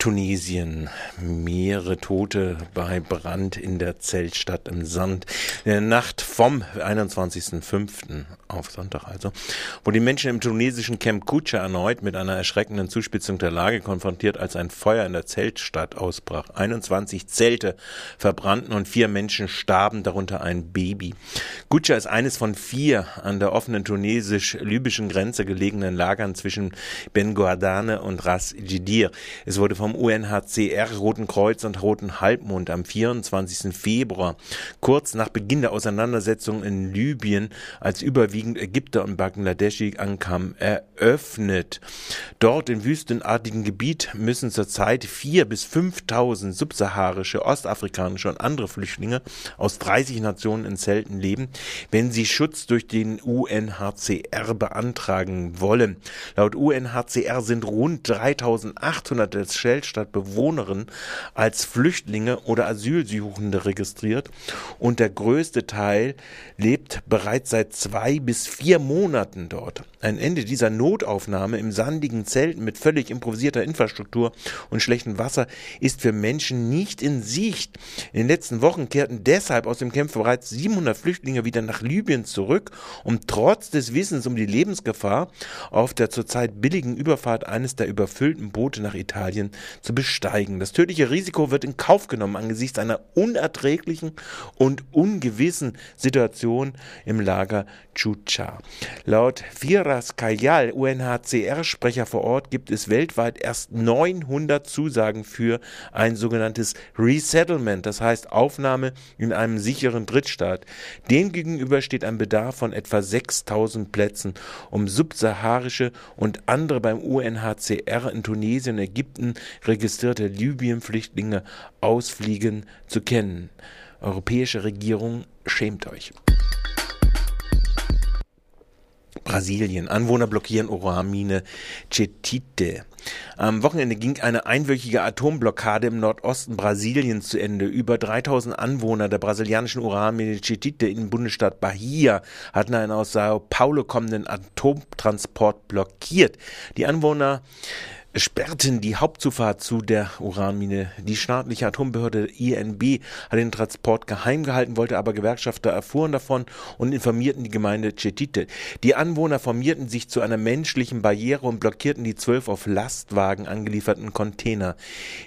Tunesien. Mehrere Tote bei Brand in der Zeltstadt im Sand. In der Nacht vom 21.05. auf Sonntag also, wo die Menschen im tunesischen Camp Kucha erneut mit einer erschreckenden Zuspitzung der Lage konfrontiert, als ein Feuer in der Zeltstadt ausbrach. 21 Zelte verbrannten und vier Menschen starben, darunter ein Baby. Kucha ist eines von vier an der offenen tunesisch-libyschen Grenze gelegenen Lagern zwischen Ben Guadane und Ras Jidir. Es wurde vom UNHCR, Roten Kreuz und Roten Halbmond am 24. Februar, kurz nach Beginn der Auseinandersetzung in Libyen, als überwiegend Ägypter und Bangladeschi ankamen, eröffnet. Dort im wüstenartigen Gebiet müssen zurzeit vier bis 5.000 subsaharische, ostafrikanische und andere Flüchtlinge aus 30 Nationen in Zelten leben, wenn sie Schutz durch den UNHCR beantragen wollen. Laut UNHCR sind rund 3.800 des Shellstadt Bewohnerinnen als Flüchtlinge oder Asylsuchende registriert und der größte Teil lebt bereits seit zwei bis vier Monaten dort. Ein Ende dieser Notaufnahme im sandigen Zelten mit völlig improvisierter Infrastruktur und schlechtem Wasser ist für Menschen nicht in Sicht. In den letzten Wochen kehrten deshalb aus dem Camp bereits 700 Flüchtlinge wieder nach Libyen zurück, um trotz des Wissens um die Lebensgefahr auf der zurzeit billigen Überfahrt eines der überfüllten Boote nach Italien zu besteigen. Das tödliche Risiko wird in Kauf genommen angesichts einer unerträglichen und ungewissen Situation im Lager Chucha. Laut Firas Kayal, UNHCR-Sprecher vor Ort, gibt es weltweit erst 900 Zusagen für ein sogenanntes Resettlement, das heißt Aufnahme in einem sicheren Drittstaat. Demgegenüber steht ein Bedarf von etwa 6000 Plätzen, um subsaharische und andere beim UNHCR in Tunesien und Ägypten registrierte Libyen-Flüchtlinge ausfliegen zu kennen. Europäische Regierung, schämt euch. Brasilien. Anwohner blockieren Uranmine Chetite. Am Wochenende ging eine einwöchige Atomblockade im Nordosten Brasiliens zu Ende. Über 3000 Anwohner der brasilianischen Uranmine Chetite im Bundesstaat Bahia hatten einen aus Sao Paulo kommenden Atomtransport blockiert. Die Anwohner sperrten die Hauptzufahrt zu der Uranmine. Die staatliche Atombehörde INB hat den Transport geheim gehalten, wollte aber Gewerkschafter erfuhren davon und informierten die Gemeinde Cetite. Die Anwohner formierten sich zu einer menschlichen Barriere und blockierten die zwölf auf Lastwagen angelieferten Container.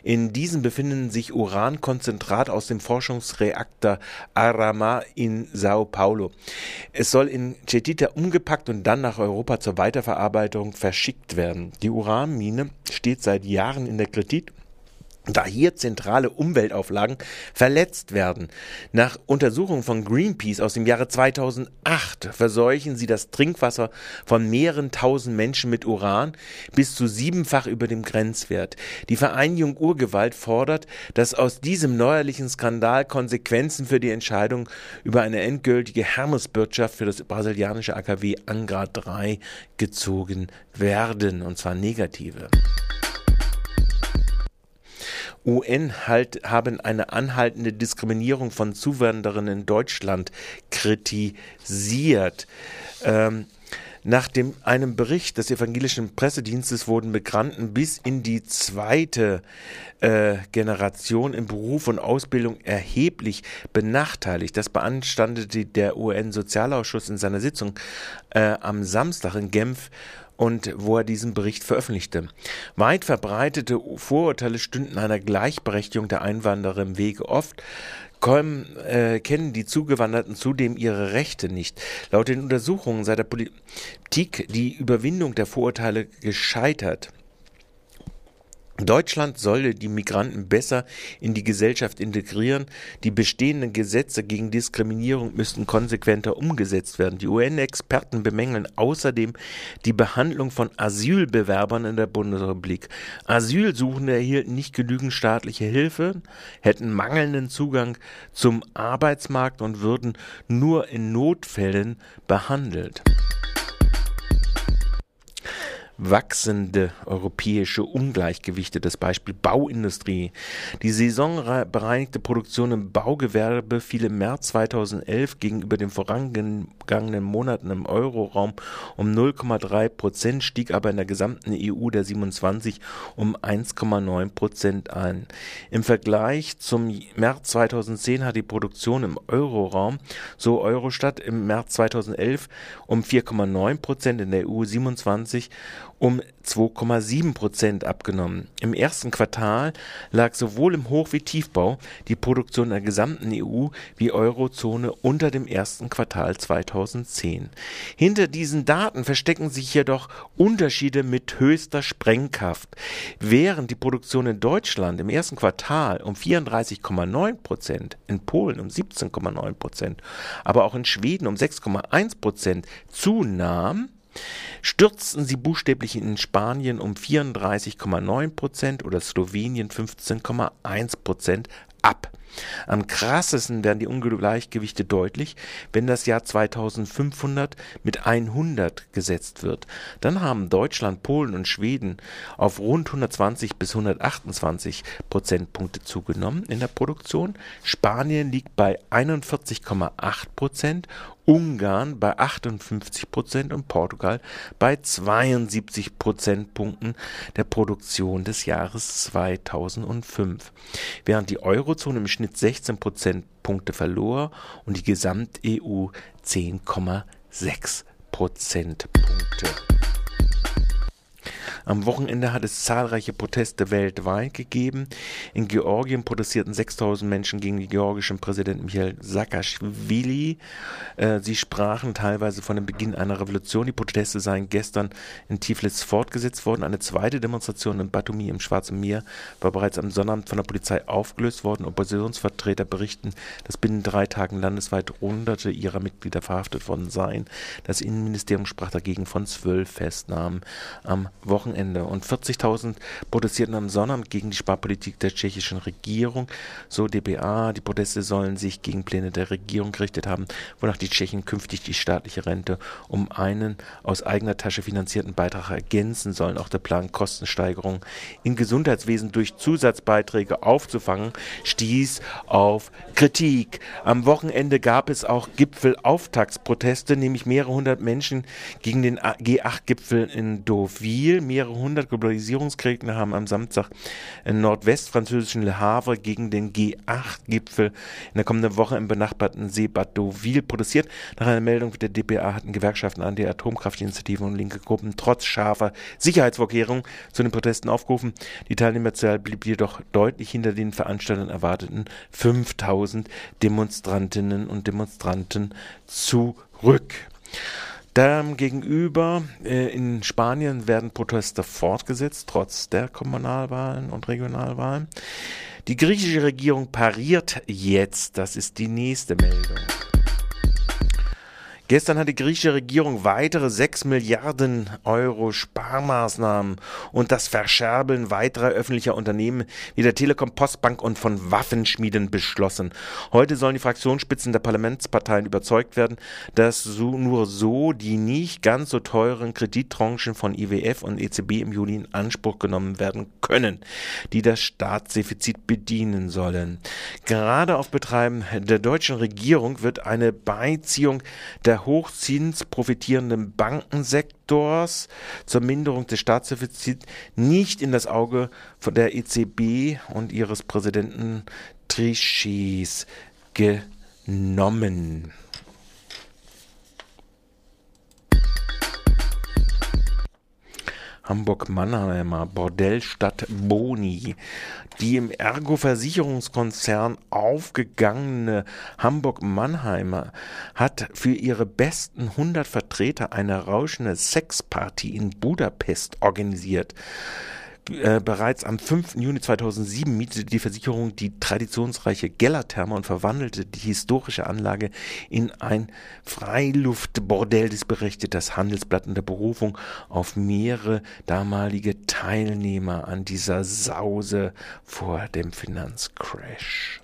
In diesen befinden sich Urankonzentrat aus dem Forschungsreaktor Arama in Sao Paulo. Es soll in Cetite umgepackt und dann nach Europa zur Weiterverarbeitung verschickt werden. Die Uranmine steht seit Jahren in der Kritik da hier zentrale Umweltauflagen verletzt werden. Nach Untersuchungen von Greenpeace aus dem Jahre 2008 verseuchen sie das Trinkwasser von mehreren tausend Menschen mit Uran bis zu siebenfach über dem Grenzwert. Die Vereinigung Urgewalt fordert, dass aus diesem neuerlichen Skandal Konsequenzen für die Entscheidung über eine endgültige Hermeswirtschaft für das brasilianische AKW Angra 3 gezogen werden, und zwar negative. UN halt, haben eine anhaltende Diskriminierung von Zuwanderern in Deutschland kritisiert. Ähm, nach dem, einem Bericht des evangelischen Pressedienstes wurden Migranten bis in die zweite äh, Generation im Beruf und Ausbildung erheblich benachteiligt. Das beanstandete der UN-Sozialausschuss in seiner Sitzung äh, am Samstag in Genf und wo er diesen Bericht veröffentlichte. Weit verbreitete Vorurteile stünden einer Gleichberechtigung der Einwanderer im Wege. Oft kommen, äh, kennen die Zugewanderten zudem ihre Rechte nicht. Laut den Untersuchungen sei der Politik die Überwindung der Vorurteile gescheitert. Deutschland solle die Migranten besser in die Gesellschaft integrieren. Die bestehenden Gesetze gegen Diskriminierung müssten konsequenter umgesetzt werden. Die UN-Experten bemängeln außerdem die Behandlung von Asylbewerbern in der Bundesrepublik. Asylsuchende erhielten nicht genügend staatliche Hilfe, hätten mangelnden Zugang zum Arbeitsmarkt und würden nur in Notfällen behandelt. Wachsende europäische Ungleichgewichte. Das Beispiel Bauindustrie. Die saisonbereinigte Produktion im Baugewerbe fiel im März 2011 gegenüber den vorangegangenen Monaten im Euroraum um 0,3 Prozent, stieg aber in der gesamten EU der 27 um 1,9 Prozent an. Im Vergleich zum März 2010 hat die Produktion im Euroraum, so Eurostat, im März 2011 um 4,9 Prozent, in der EU 27 um 2,7 Prozent abgenommen. Im ersten Quartal lag sowohl im Hoch- wie Tiefbau die Produktion der gesamten EU wie Eurozone unter dem ersten Quartal 2010. Hinter diesen Daten verstecken sich jedoch Unterschiede mit höchster Sprengkraft. Während die Produktion in Deutschland im ersten Quartal um 34,9 Prozent, in Polen um 17,9 Prozent, aber auch in Schweden um 6,1 Prozent zunahm, stürzten sie buchstäblich in Spanien um 34,9 Prozent oder Slowenien 15,1 Prozent ab. Am krassesten werden die Ungleichgewichte deutlich, wenn das Jahr 2500 mit 100 gesetzt wird. Dann haben Deutschland, Polen und Schweden auf rund 120 bis 128 Prozentpunkte zugenommen in der Produktion. Spanien liegt bei 41,8 Prozent Ungarn bei 58 Prozent und Portugal bei 72 Prozentpunkten der Produktion des Jahres 2005, während die Eurozone im Schnitt 16 Prozentpunkte verlor und die Gesamt-EU 10,6 Prozentpunkte. Am Wochenende hat es zahlreiche Proteste weltweit gegeben. In Georgien protestierten 6000 Menschen gegen den georgischen Präsidenten Michael Saakashvili. Äh, sie sprachen teilweise von dem Beginn einer Revolution. Die Proteste seien gestern in Tiflis fortgesetzt worden. Eine zweite Demonstration in Batumi im Schwarzen Meer war bereits am Sonnabend von der Polizei aufgelöst worden. Oppositionsvertreter berichten, dass binnen drei Tagen landesweit Hunderte ihrer Mitglieder verhaftet worden seien. Das Innenministerium sprach dagegen von zwölf Festnahmen am Wochenende. Wochenende. Und 40.000 protestierten am Sonnabend gegen die Sparpolitik der tschechischen Regierung. So DPA, die Proteste sollen sich gegen Pläne der Regierung gerichtet haben, wonach die Tschechen künftig die staatliche Rente um einen aus eigener Tasche finanzierten Beitrag ergänzen sollen. Auch der Plan, Kostensteigerungen im Gesundheitswesen durch Zusatzbeiträge aufzufangen, stieß auf Kritik. Am Wochenende gab es auch Gipfelauftaktsproteste, nämlich mehrere hundert Menschen gegen den G8-Gipfel in Deauville. Mehrere mehrere hundert Globalisierungsgegner haben am Samstag im nordwestfranzösischen Le Havre gegen den G8-Gipfel in der kommenden Woche im benachbarten See Bad protestiert. Nach einer Meldung der DPA hatten Gewerkschaften an der Atomkraftinitiative und linke Gruppen trotz scharfer Sicherheitsvorkehrungen zu den Protesten aufgerufen. Die Teilnehmerzahl blieb jedoch deutlich hinter den Veranstaltern erwarteten 5000 Demonstrantinnen und Demonstranten zurück. Demgegenüber äh, in Spanien werden Proteste fortgesetzt, trotz der Kommunalwahlen und Regionalwahlen. Die griechische Regierung pariert jetzt, das ist die nächste Meldung. Gestern hat die griechische Regierung weitere 6 Milliarden Euro Sparmaßnahmen und das Verscherbeln weiterer öffentlicher Unternehmen wie der Telekom, Postbank und von Waffenschmieden beschlossen. Heute sollen die Fraktionsspitzen der Parlamentsparteien überzeugt werden, dass so, nur so die nicht ganz so teuren Kredittranchen von IWF und EZB im Juli in Anspruch genommen werden können, die das Staatsdefizit bedienen sollen. Gerade auf Betreiben der deutschen Regierung wird eine Beiziehung der Hochzins profitierenden Bankensektors zur Minderung des Staatsdefizits nicht in das Auge von der EZB und ihres Präsidenten Trichys genommen. Hamburg-Mannheimer Bordellstadt Boni. Die im Ergo-Versicherungskonzern aufgegangene Hamburg-Mannheimer hat für ihre besten 100 Vertreter eine rauschende Sexparty in Budapest organisiert. Äh, bereits am 5. Juni 2007 mietete die Versicherung die traditionsreiche Gellertherme und verwandelte die historische Anlage in ein Freiluftbordell. Das berichtet das Handelsblatt unter Berufung auf mehrere damalige Teilnehmer an dieser Sause vor dem Finanzcrash.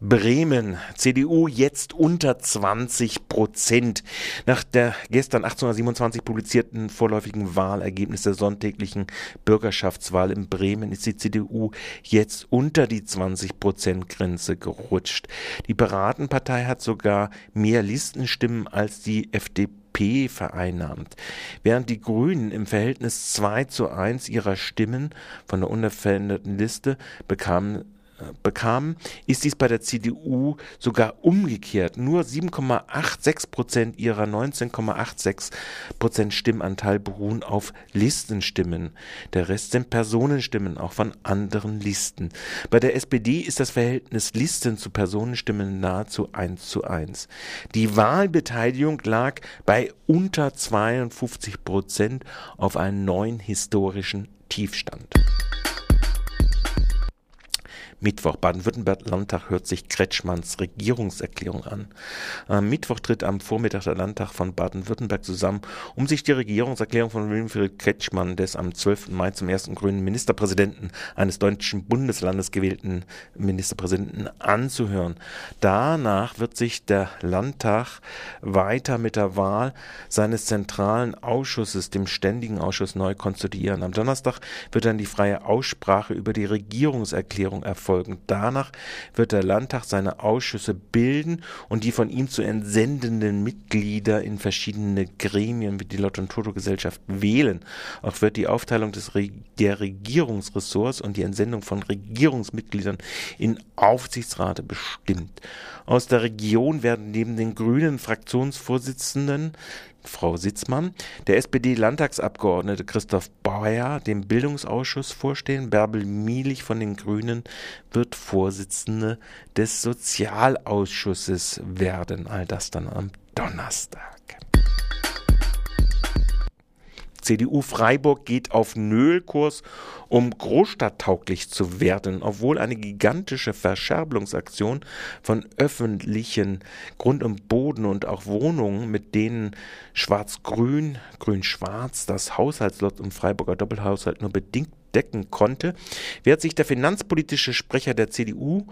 Bremen, CDU jetzt unter 20 Prozent. Nach der gestern 1827 publizierten vorläufigen Wahlergebnis der sonntäglichen Bürgerschaftswahl in Bremen ist die CDU jetzt unter die 20 Prozent Grenze gerutscht. Die Piratenpartei hat sogar mehr Listenstimmen als die FDP vereinnahmt. Während die Grünen im Verhältnis 2 zu 1 ihrer Stimmen von der unveränderten Liste bekamen, bekamen, ist dies bei der CDU sogar umgekehrt. Nur 7,86 Prozent ihrer 19,86 Prozent Stimmanteil beruhen auf Listenstimmen. Der Rest sind Personenstimmen, auch von anderen Listen. Bei der SPD ist das Verhältnis Listen zu Personenstimmen nahezu 1 zu 1. Die Wahlbeteiligung lag bei unter 52 Prozent auf einen neuen historischen Tiefstand. Mittwoch. Baden-Württemberg-Landtag hört sich Kretschmanns Regierungserklärung an. Am Mittwoch tritt am Vormittag der Landtag von Baden-Württemberg zusammen, um sich die Regierungserklärung von Winfried Kretschmann, des am 12. Mai zum ersten grünen Ministerpräsidenten eines deutschen Bundeslandes gewählten Ministerpräsidenten anzuhören. Danach wird sich der Landtag weiter mit der Wahl seines zentralen Ausschusses, dem Ständigen Ausschuss, neu konstituieren. Am Donnerstag wird dann die freie Aussprache über die Regierungserklärung erfolgen folgen. Danach wird der Landtag seine Ausschüsse bilden und die von ihm zu entsendenden Mitglieder in verschiedene Gremien wie die Lotto- und Toto-Gesellschaft wählen. Auch wird die Aufteilung des Re der Regierungsressorts und die Entsendung von Regierungsmitgliedern in Aufsichtsrate bestimmt. Aus der Region werden neben den grünen Fraktionsvorsitzenden Frau Sitzmann, der SPD-Landtagsabgeordnete Christoph Bayer dem Bildungsausschuss vorstehen. Bärbel Mielich von den Grünen wird Vorsitzende des Sozialausschusses werden. All das dann am Donnerstag. CDU Freiburg geht auf Nöhlkurs, um großstadttauglich zu werden, obwohl eine gigantische Verscherbelungsaktion von öffentlichen Grund und Boden und auch Wohnungen, mit denen Schwarz-Grün, Grün-Schwarz das Haushaltslot im Freiburger Doppelhaushalt nur bedingt decken konnte, wehrt sich der finanzpolitische Sprecher der CDU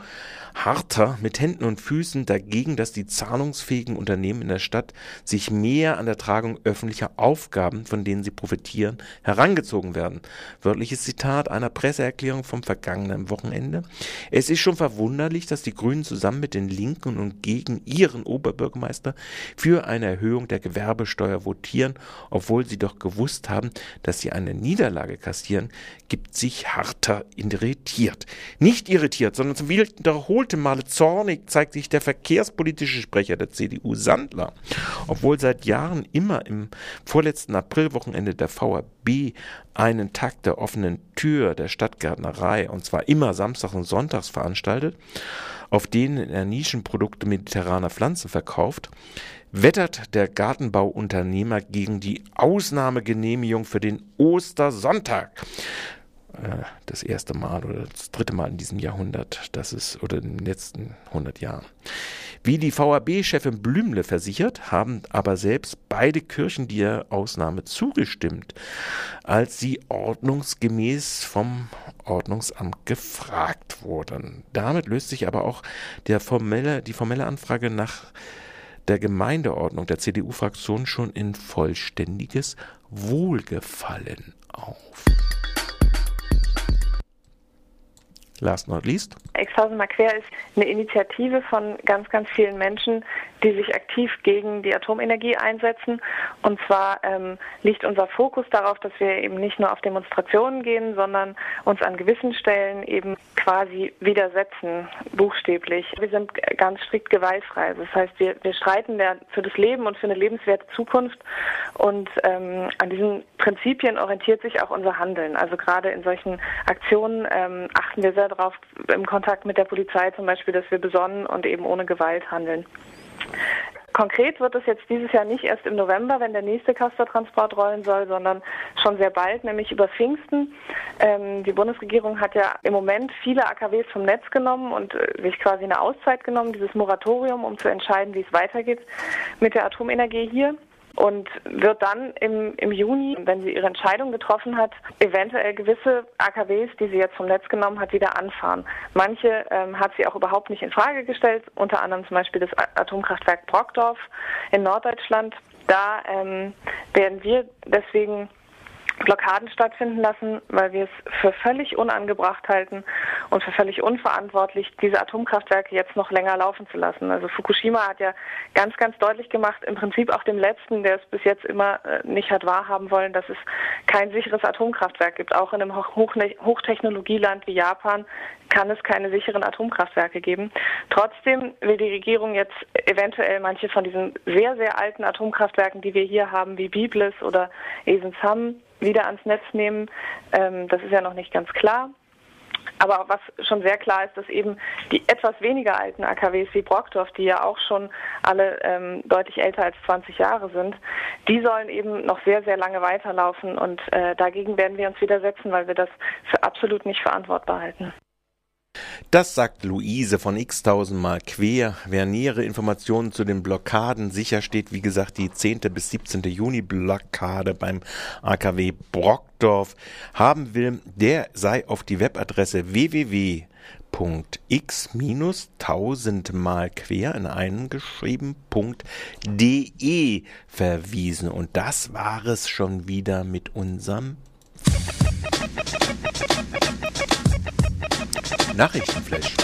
harter mit Händen und Füßen dagegen, dass die zahlungsfähigen Unternehmen in der Stadt sich mehr an der Tragung öffentlicher Aufgaben, von denen sie profitieren, herangezogen werden. Wörtliches Zitat einer Presseerklärung vom vergangenen Wochenende. Es ist schon verwunderlich, dass die Grünen zusammen mit den Linken und gegen ihren Oberbürgermeister für eine Erhöhung der Gewerbesteuer votieren, obwohl sie doch gewusst haben, dass sie eine Niederlage kassieren gibt sich Harter irritiert. Nicht irritiert, sondern zum wiederholten Male zornig zeigt sich der verkehrspolitische Sprecher der CDU Sandler. Obwohl seit Jahren immer im vorletzten Aprilwochenende der VRB einen Tag der offenen Tür der Stadtgärtnerei, und zwar immer samstags und sonntags veranstaltet, auf denen er Nischenprodukte mediterraner Pflanzen verkauft, wettert der Gartenbauunternehmer gegen die Ausnahmegenehmigung für den Ostersonntag. Äh, das erste Mal oder das dritte Mal in diesem Jahrhundert, das ist oder in den letzten 100 Jahren. Wie die VAB-Chefin Blümle versichert, haben aber selbst beide Kirchen der Ausnahme zugestimmt, als sie ordnungsgemäß vom Ordnungsamt gefragt wurden. Damit löst sich aber auch der formelle, die formelle Anfrage nach der Gemeindeordnung der CDU-Fraktion schon in vollständiges Wohlgefallen auf. Last not least. Exhausen mal quer ist eine Initiative von ganz, ganz vielen Menschen, die sich aktiv gegen die Atomenergie einsetzen. Und zwar ähm, liegt unser Fokus darauf, dass wir eben nicht nur auf Demonstrationen gehen, sondern uns an gewissen Stellen eben quasi widersetzen, buchstäblich. Wir sind ganz strikt gewaltfrei. Das heißt, wir, wir streiten für das Leben und für eine lebenswerte Zukunft. Und ähm, an diesen Prinzipien orientiert sich auch unser Handeln. Also gerade in solchen Aktionen ähm, achten wir sehr darauf, im Kontakt mit der Polizei zum Beispiel, dass wir besonnen und eben ohne Gewalt handeln. Konkret wird es jetzt dieses Jahr nicht erst im November, wenn der nächste Castortransport rollen soll, sondern schon sehr bald, nämlich über Pfingsten. Ähm, die Bundesregierung hat ja im Moment viele AKWs vom Netz genommen und äh, sich quasi eine Auszeit genommen, dieses Moratorium, um zu entscheiden, wie es weitergeht mit der Atomenergie hier. Und wird dann im, im Juni, wenn sie ihre Entscheidung getroffen hat, eventuell gewisse AKWs, die sie jetzt vom Netz genommen hat, wieder anfahren. Manche ähm, hat sie auch überhaupt nicht in Frage gestellt, unter anderem zum Beispiel das Atomkraftwerk Brockdorf in Norddeutschland. Da ähm, werden wir deswegen Blockaden stattfinden lassen, weil wir es für völlig unangebracht halten und für völlig unverantwortlich, diese Atomkraftwerke jetzt noch länger laufen zu lassen. Also Fukushima hat ja ganz, ganz deutlich gemacht, im Prinzip auch dem letzten, der es bis jetzt immer äh, nicht hat wahrhaben wollen, dass es kein sicheres Atomkraftwerk gibt. Auch in einem Hochtechnologieland wie Japan kann es keine sicheren Atomkraftwerke geben. Trotzdem will die Regierung jetzt eventuell manche von diesen sehr, sehr alten Atomkraftwerken, die wir hier haben, wie Biblis oder Esenshamm, wieder ans Netz nehmen. Ähm, das ist ja noch nicht ganz klar. Aber was schon sehr klar ist, dass eben die etwas weniger alten AKWs wie Brockdorf, die ja auch schon alle ähm, deutlich älter als 20 Jahre sind, die sollen eben noch sehr, sehr lange weiterlaufen. Und äh, dagegen werden wir uns widersetzen, weil wir das für absolut nicht verantwortbar halten. Das sagt Luise von x-tausendmal quer. Wer nähere Informationen zu den Blockaden sicher steht, wie gesagt, die 10. bis 17. Juni Blockade beim AKW Brockdorf haben will, der sei auf die Webadresse www.x-tausendmal quer in einem geschrieben.de verwiesen. Und das war es schon wieder mit unserem Nachrichtenflash.